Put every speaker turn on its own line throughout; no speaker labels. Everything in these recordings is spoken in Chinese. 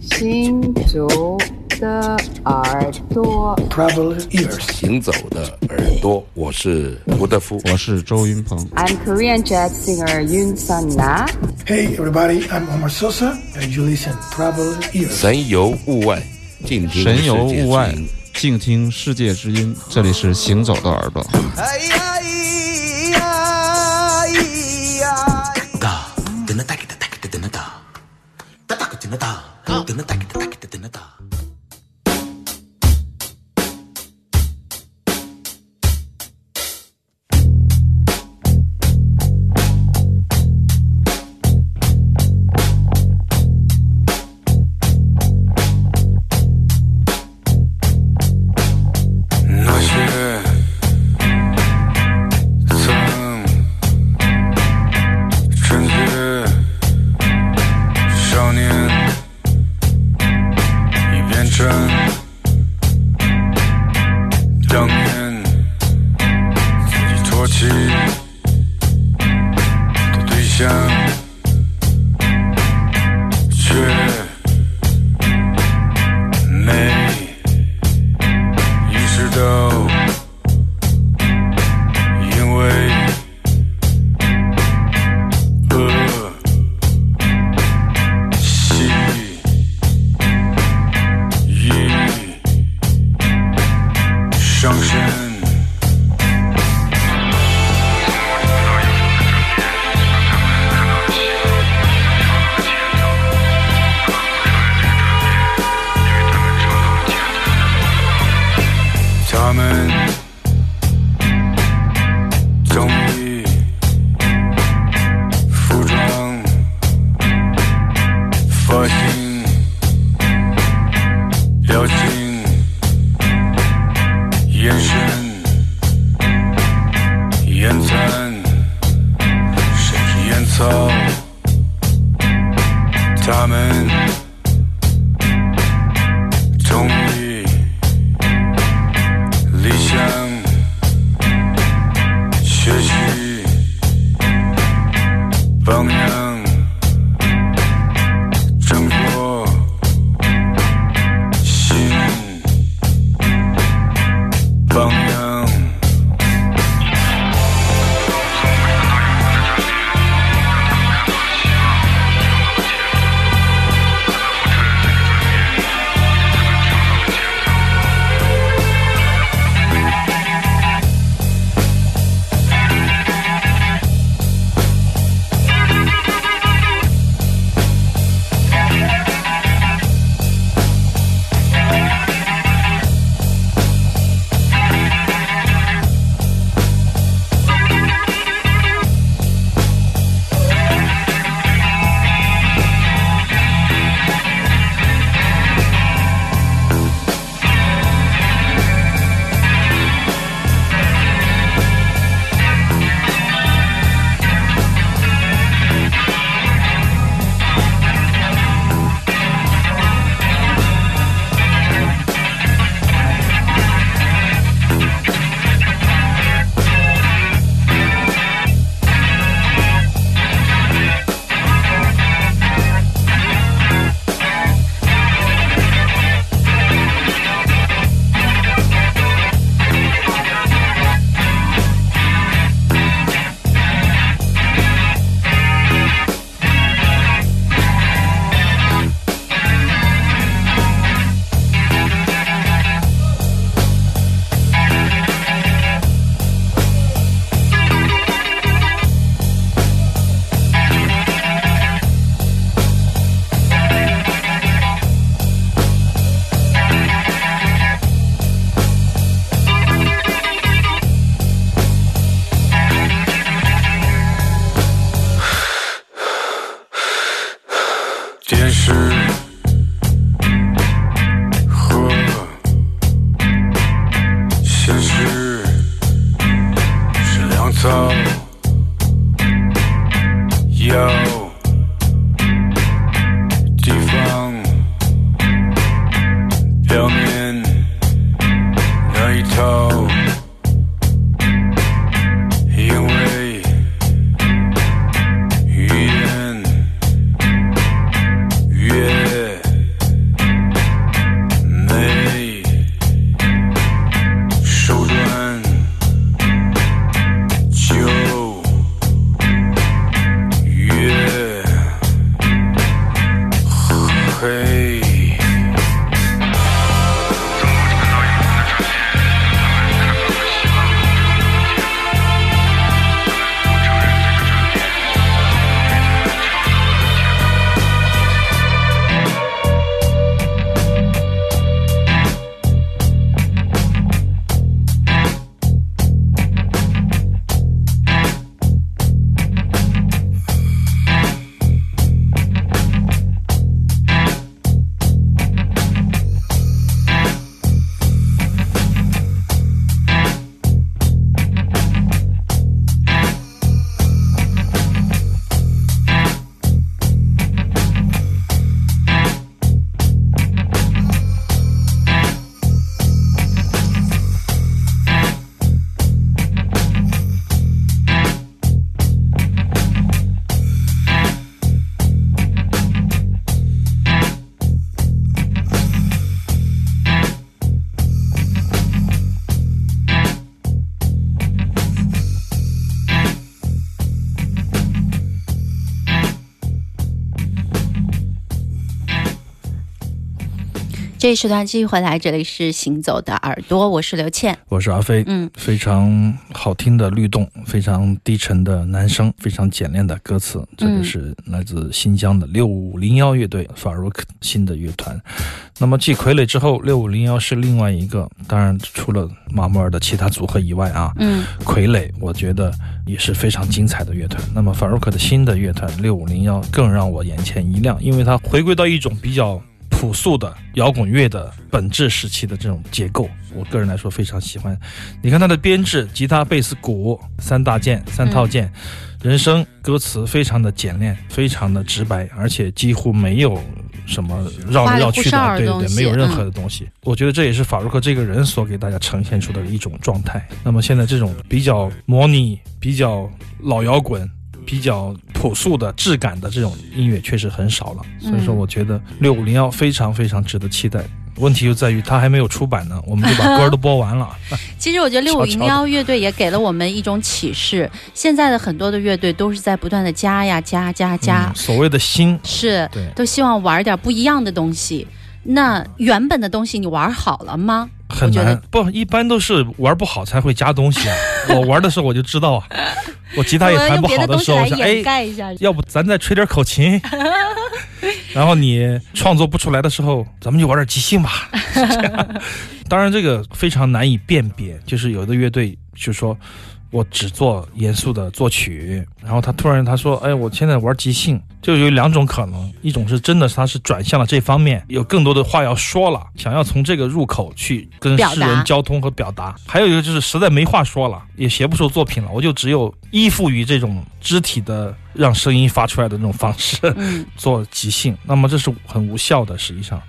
行走的耳朵
，Traveler ears.
行走的耳朵，我是吴德夫。
我是周云鹏。
I'm Korean jazz singer Yoon Sun Na.
Hey, everybody, I'm Omar Sosa, and you listen Traveler ears.
神游物外，静听
神游
世界
物外
之音，
静听世界之音。这里是行走的耳朵。
哎呀
这一时段继续回来，这里是行走的耳朵，我是刘倩。
我是阿飞，
嗯，
非常好听的律动，非常低沉的男声，非常简练的歌词。这个是来自新疆的六五零幺乐队法鲁克新的乐团。那么继傀儡之后，六五零幺是另外一个，当然除了马木尔的其他组合以外啊，
嗯，
傀儡我觉得也是非常精彩的乐团。那么法鲁克的新的乐团六五零幺更让我眼前一亮，因为它回归到一种比较。朴素的摇滚乐的本质时期的这种结构，我个人来说非常喜欢。你看它的编制，吉他、贝斯、鼓三大件、三套件，人声歌词非常的简练，非常的直白，而且几乎没有什么绕来绕去的，对对对，没有任何的东西。我觉得这也是法鲁克这个人所给大家呈现出的一种状态。那么现在这种比较模拟、比较老摇滚。比较朴素的质感的这种音乐确实很少了，所以说我觉得六五零幺非常非常值得期待。问题就在于它还没有出版呢，我们就把歌都播完了。
其实我觉得六五零幺乐队也给了我们一种启示，现在的很多的乐队都是在不断的加呀加加加，
所谓的新
是
对，
都希望玩点不一样的东西。那原本的东西你玩好了吗？
很难，不，一般都是玩不好才会加东西啊。我玩的时候我就知道啊，我吉他也弹不好的时候，我想哎，要不咱再吹点口琴。然后你创作不出来的时候，咱们就玩点即兴吧。当然，这个非常难以辨别，就是有的乐队就说。我只做严肃的作曲，然后他突然他说：“哎，我现在玩即兴，就有两种可能，一种是真的他是转向了这方面，有更多的话要说了，想要从这个入口去跟世人交通和表达；还有一个就是实在没话说了，也写不出作品了，我就只有依附于这种肢体的让声音发出来的那种方式 做即兴。那么这是很无效的，实际上，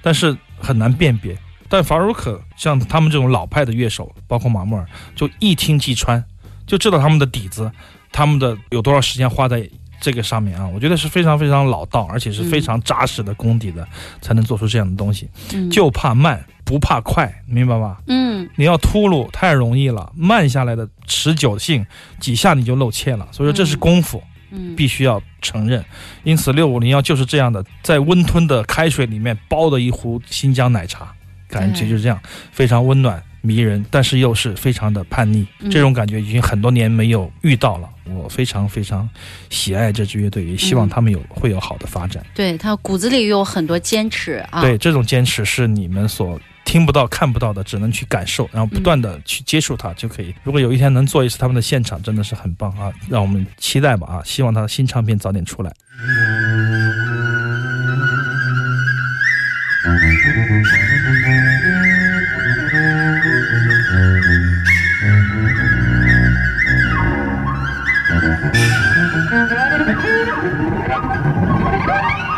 但是很难辨别。”但法鲁克像他们这种老派的乐手，包括马木尔，就一听即穿，就知道他们的底子，他们的有多少时间花在这个上面啊？我觉得是非常非常老道，而且是非常扎实的功底的，才能做出这样的东西。就怕慢，不怕快，明白吧？
嗯，
你要秃噜太容易了，慢下来的持久性几下你就露怯了。所以说这是功夫，
嗯，
必须要承认。因此六五零幺就是这样的，在温吞的开水里面包的一壶新疆奶茶。感觉就是这样，非常温暖迷人，但是又是非常的叛逆，这种感觉已经很多年没有遇到了。我非常非常喜爱这支乐队，也希望他们有会有好的发展。
对他骨子里有很多坚持啊。
对，这种坚持是你们所听不到、看不到的，只能去感受，然后不断的去接触它就可以。如果有一天能做一次他们的现场，真的是很棒啊！让我们期待吧啊！希望他的新唱片早点出来。Thank you.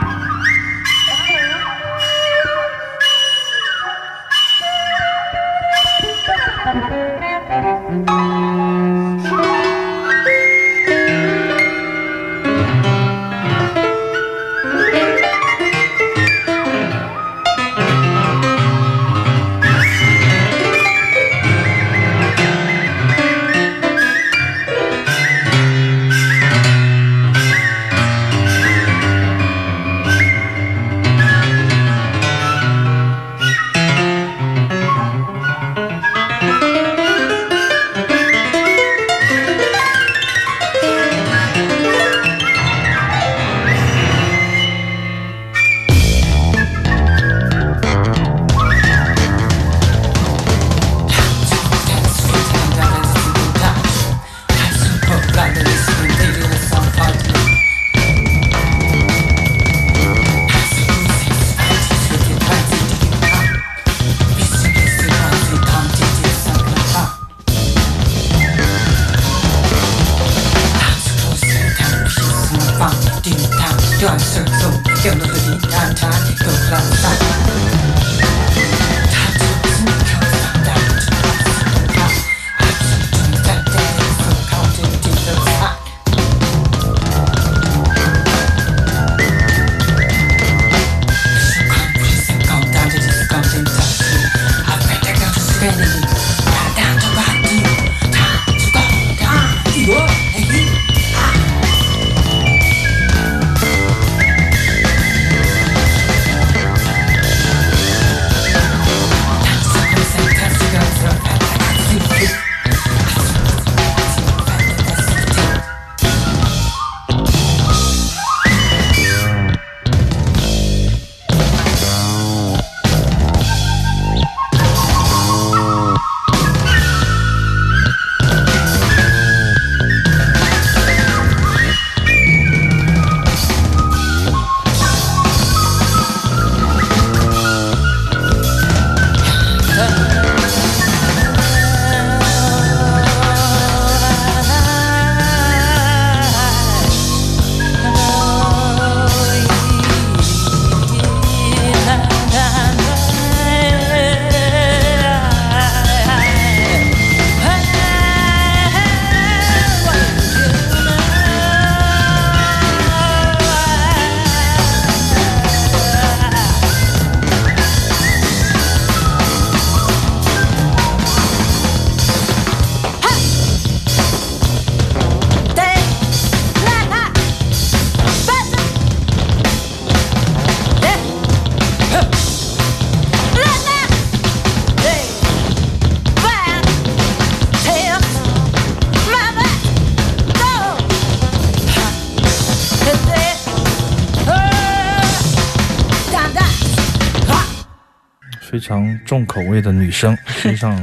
常重口味的女生。实际上，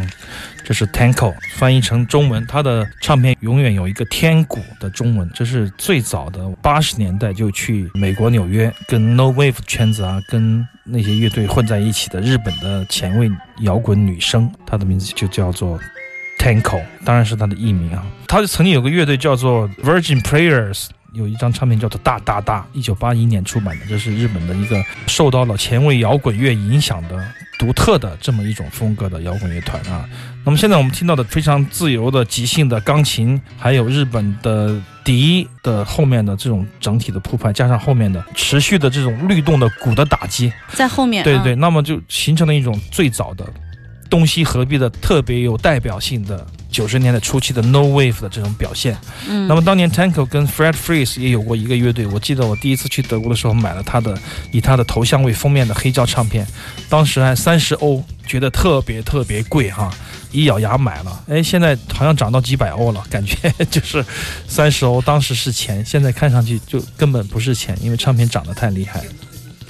这是 Tanko 翻译成中文，她的唱片永远有一个天鼓的中文。这是最早的八十年代就去美国纽约跟 No Wave 圈子啊，跟那些乐队混在一起的日本的前卫摇滚女生，她的名字就叫做 Tanko，当然是她的艺名啊。她曾经有个乐队叫做 Virgin Players。有一张唱片叫做《大大大》，一九八一年出版的，这是日本的一个受到了前卫摇滚乐影响的独特的这么一种风格的摇滚乐团啊。那么现在我们听到的非常自由的即兴的钢琴，还有日本的笛的后面的这种整体的铺排，加上后面的持续的这种律动的鼓的打击，
在后面，
对对，那么就形成了一种最早的东西合璧的特别有代表性的。九十年代初期的 No Wave 的这种表现，
嗯，
那么当年 Tanko 跟 Fred Freeze 也有过一个乐队。我记得我第一次去德国的时候买了他的以他的头像为封面的黑胶唱片，当时还三十欧，觉得特别特别贵哈，一咬牙买了。哎，现在好像涨到几百欧了，感觉 就是三十欧当时是钱，现在看上去就根本不是钱，因为唱片涨得太厉害。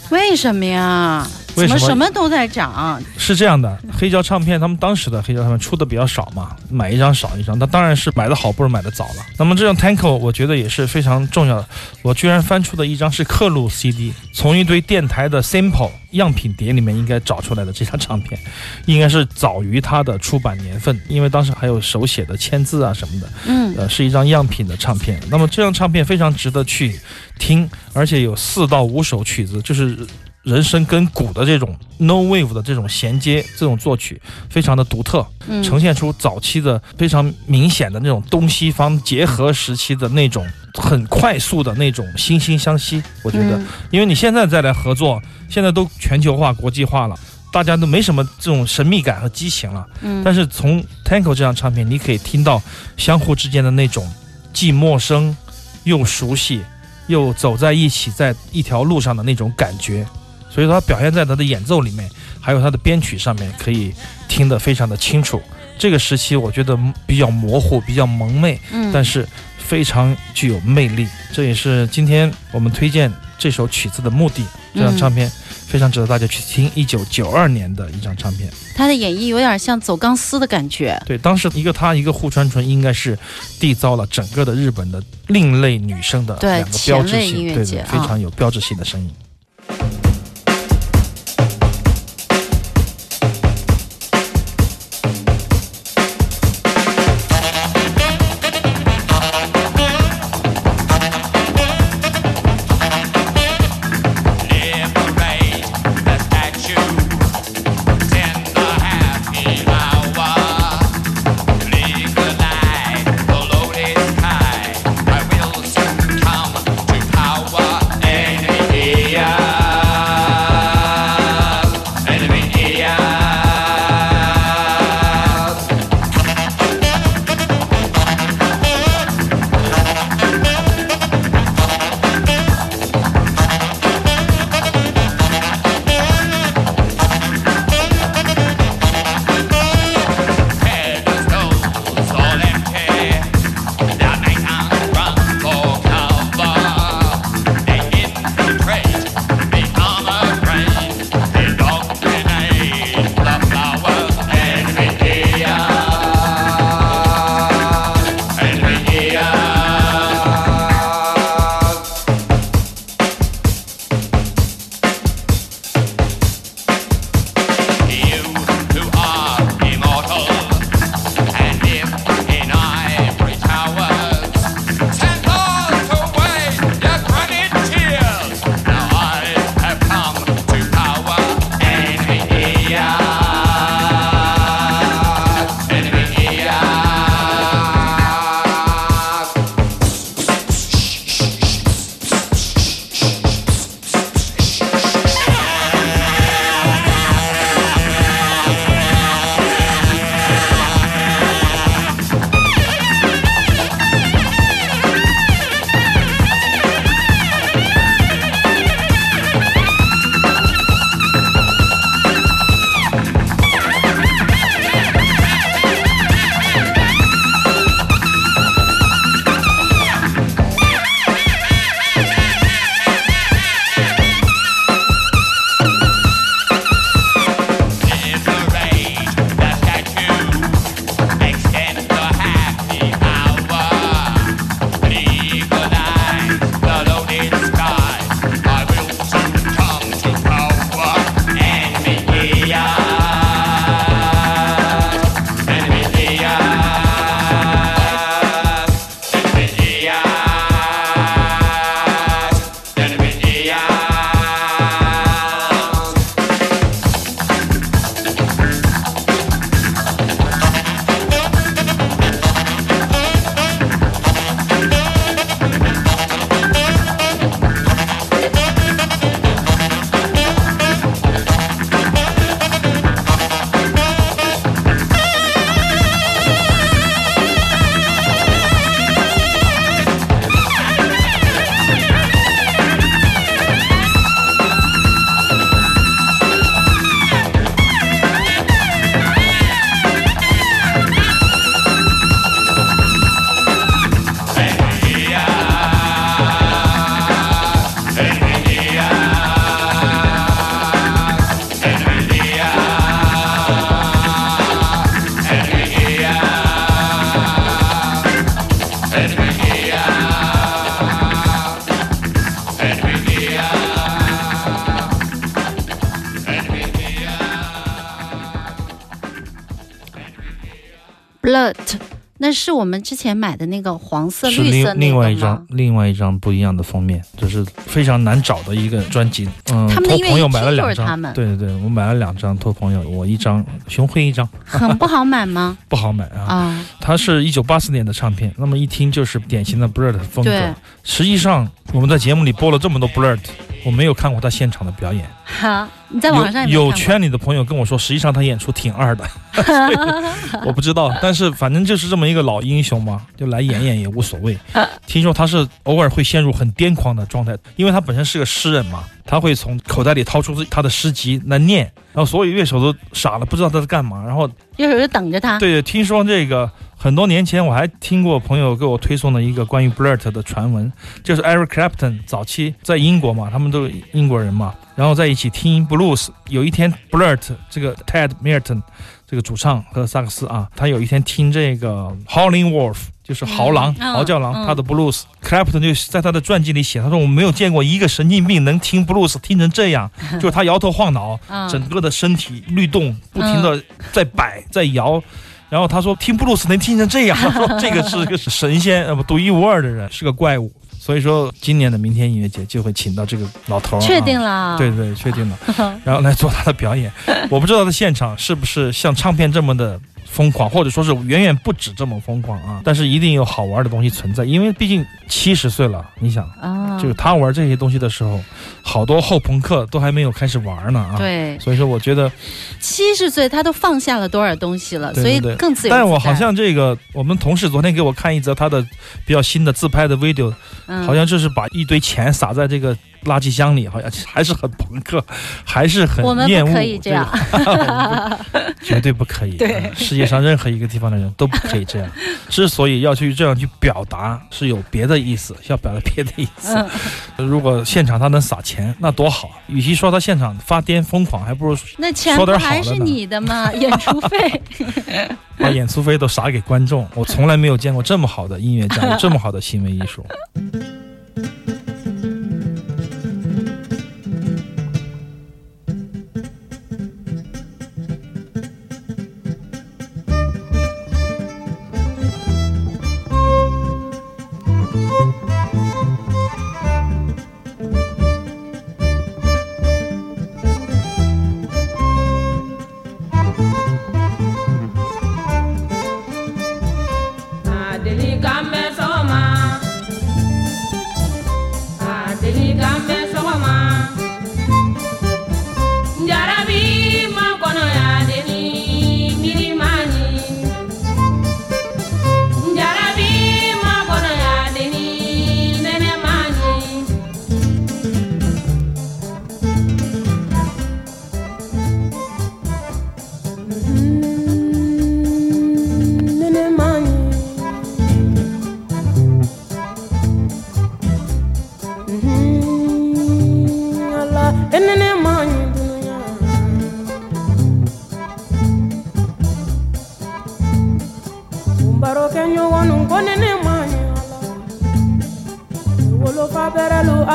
为什么呀？
为什么
什么都在涨？
是这样的，黑胶唱片他们当时的黑胶唱片出的比较少嘛，买一张少一张，那当然是买的好不如买的早了。那么这张 Tanko 我觉得也是非常重要的。我居然翻出的一张是刻录 CD，从一堆电台的 sample 样品碟里面应该找出来的这张唱片，应该是早于它的出版年份，因为当时还有手写的签字啊什么的。
嗯，
呃，是一张样品的唱片。那么这张唱片非常值得去听，而且有四到五首曲子，就是。人声跟鼓的这种 no wave 的这种衔接，这种作曲非常的独特，呈现出早期的非常明显的那种东西方结合时期的那种很快速的那种惺惺相惜。我觉得，因为你现在再来合作，现在都全球化、国际化了，大家都没什么这种神秘感和激情了。
嗯，
但是从 Tanko 这张唱片，你可以听到相互之间的那种既陌生又熟悉，又走在一起在一条路上的那种感觉。所以，他表现在他的演奏里面，还有他的编曲上面，可以听得非常的清楚。这个时期，我觉得比较模糊，比较蒙昧，
嗯，
但是非常具有魅力。这也是今天我们推荐这首曲子的目的。这张唱片非常值得大家去听，一九九二年的一张唱片。
他的演绎有点像走钢丝的感觉。
对，当时一个他，一个户川纯，应该是缔造了整个的日本的另类女生的两个标志性，对对，非常有标志性的声音。
Blood，那是我们之前买的那个黄色、
是
绿色
另另外一？张另外一张不一样的封面，就是非常难找的一个专辑。嗯，
他们的音乐
托朋友买了两张，对对对，我买了两张托朋友，我一张，熊辉一张，
很不好买吗？
不好买啊。
啊，
它是一九八四年的唱片，那么一听就是典型的 Blurt 风
对
格。实际上我们在节目里播了这么多 Blur，我没有看过他现场的表演。
哈，你在网上
有有圈里的朋友跟我说，实际上他演出挺二的，我不知道。但是反正就是这么一个老英雄嘛，就来演演也无所谓。听说他是偶尔会陷入很癫狂的状态，因为他本身是个诗人嘛，他会从口袋里掏出他的诗集来念，然后所有乐手都傻了，不知道他在干嘛。然后
乐手就等着他。
对，听说这个很多年前我还听过朋友给我推送的一个关于 Blurt 的传闻，就是 Eric Clapton 早期在英国嘛，他们都是英国人嘛，然后在一起听 blues。有一天 Blurt 这个 Ted Merton 这个主唱和萨克斯啊，他有一天听这个 Howling Wolf。就是豪狼、
嗯
嚎叫狼，
嗯
他的 blues。Clapton 就在他的传记里写，他说我没有见过一个神经病能听 blues 听成这样，就是他摇头晃脑，
嗯
整个的身体律动，不停的在摆在摇。然后他说听布鲁斯能听成这样，他 说这个是个神仙，呃不独一无二的人，是个怪物。所以说今年的明天音乐节就会请到这个老头儿、啊，
确定了。
对对，确定了，然后来做他的表演。我不知道他现场是不是像唱片这么的疯狂，或者说是远远不止这么疯狂啊。但是一定有好玩的东西存在，因为毕竟七十岁了，你想，
啊，
就是他玩这些东西的时候，好多后朋克都还没有开始玩呢啊。。
对，
所以说，我觉得，
七十岁他都放下了多少东西了，
对
所以更自由自。
但是我好像这个，我们同事昨天给我看一则他的比较新的自拍的 video，、
嗯
好像就是把一堆钱撒在这个垃圾箱里，好像还是很朋克，还是很
我们
厌恶。
不可以这样，
绝对不可以。
对
世界上任何一个地方的人都不可以这样。之所以要去这样去表达，是有别的意思，要表达别的意思。
嗯，
如果现场他能撒钱，那多好！与其说他现场发癫疯狂，还不如
那钱
说
不还是
点好的是
你的吗？演出费。
把演出费都撒给观众。我从来没有见过这么好的音乐家，有这么好的行为艺术。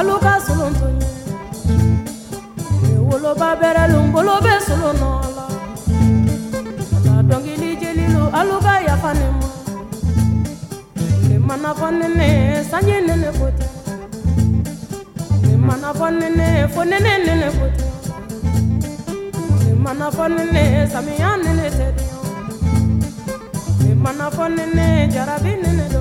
Bɛrɛlu alu ka solonto ɲɛ woloba bɛrɛlu bolo bɛ solo nɔ ala. Ala dɔnkili jelilu alu ka yafa ne ma le mana fɔ nene sanji nene ko tɛ le mana fɔ nene fo nene nene ko tɛ le mana fɔ nene samiya nene tɛ le mana fɔ nene jarabi nene do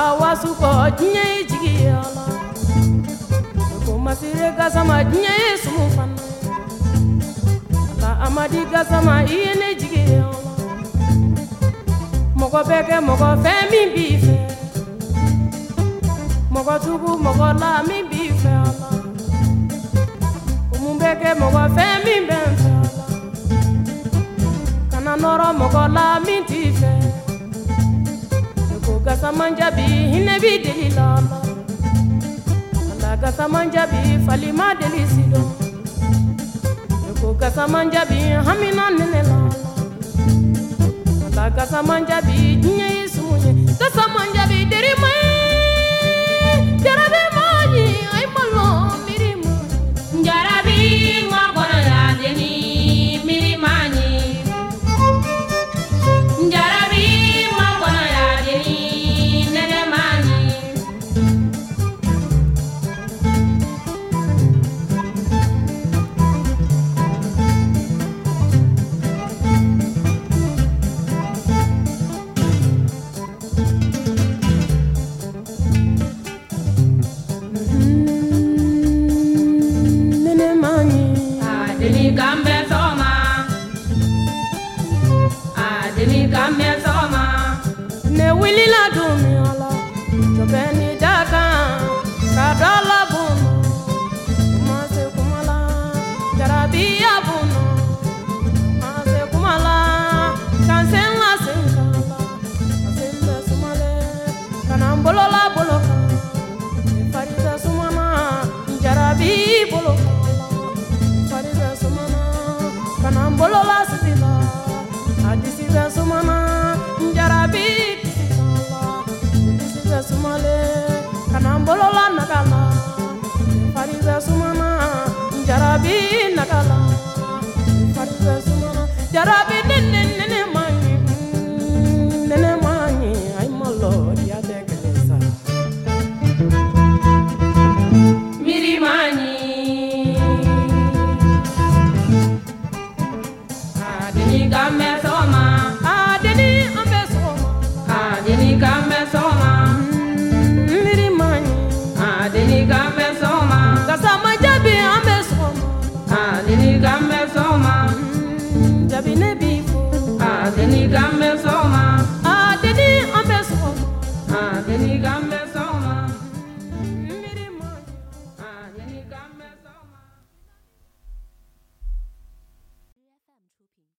awa sukɔ diɲɛ ye jigi ya la ko masire gasama diɲɛ ye sumu fana la amadi gasama i ye ne jigi ya la mɔgɔ bɛ kɛ mɔgɔ fɛn min b'i fɛ mɔgɔ tugu mɔgɔ la min b'i fɛ a la mun bɛ kɛ mɔgɔ fɛn min bɛ n fɛ a la kana nɔrɔ mɔgɔ la min t'i fɛ. Alagasamanjabi, Hinebi Delilama. Alagasamanjabi, Falima Delisido. Yoko Gasamanjabi, Hamina Nenela. Alagasamanjabi, Dinye Isumunye. Gasamanjabi, Derima.
Derabema. be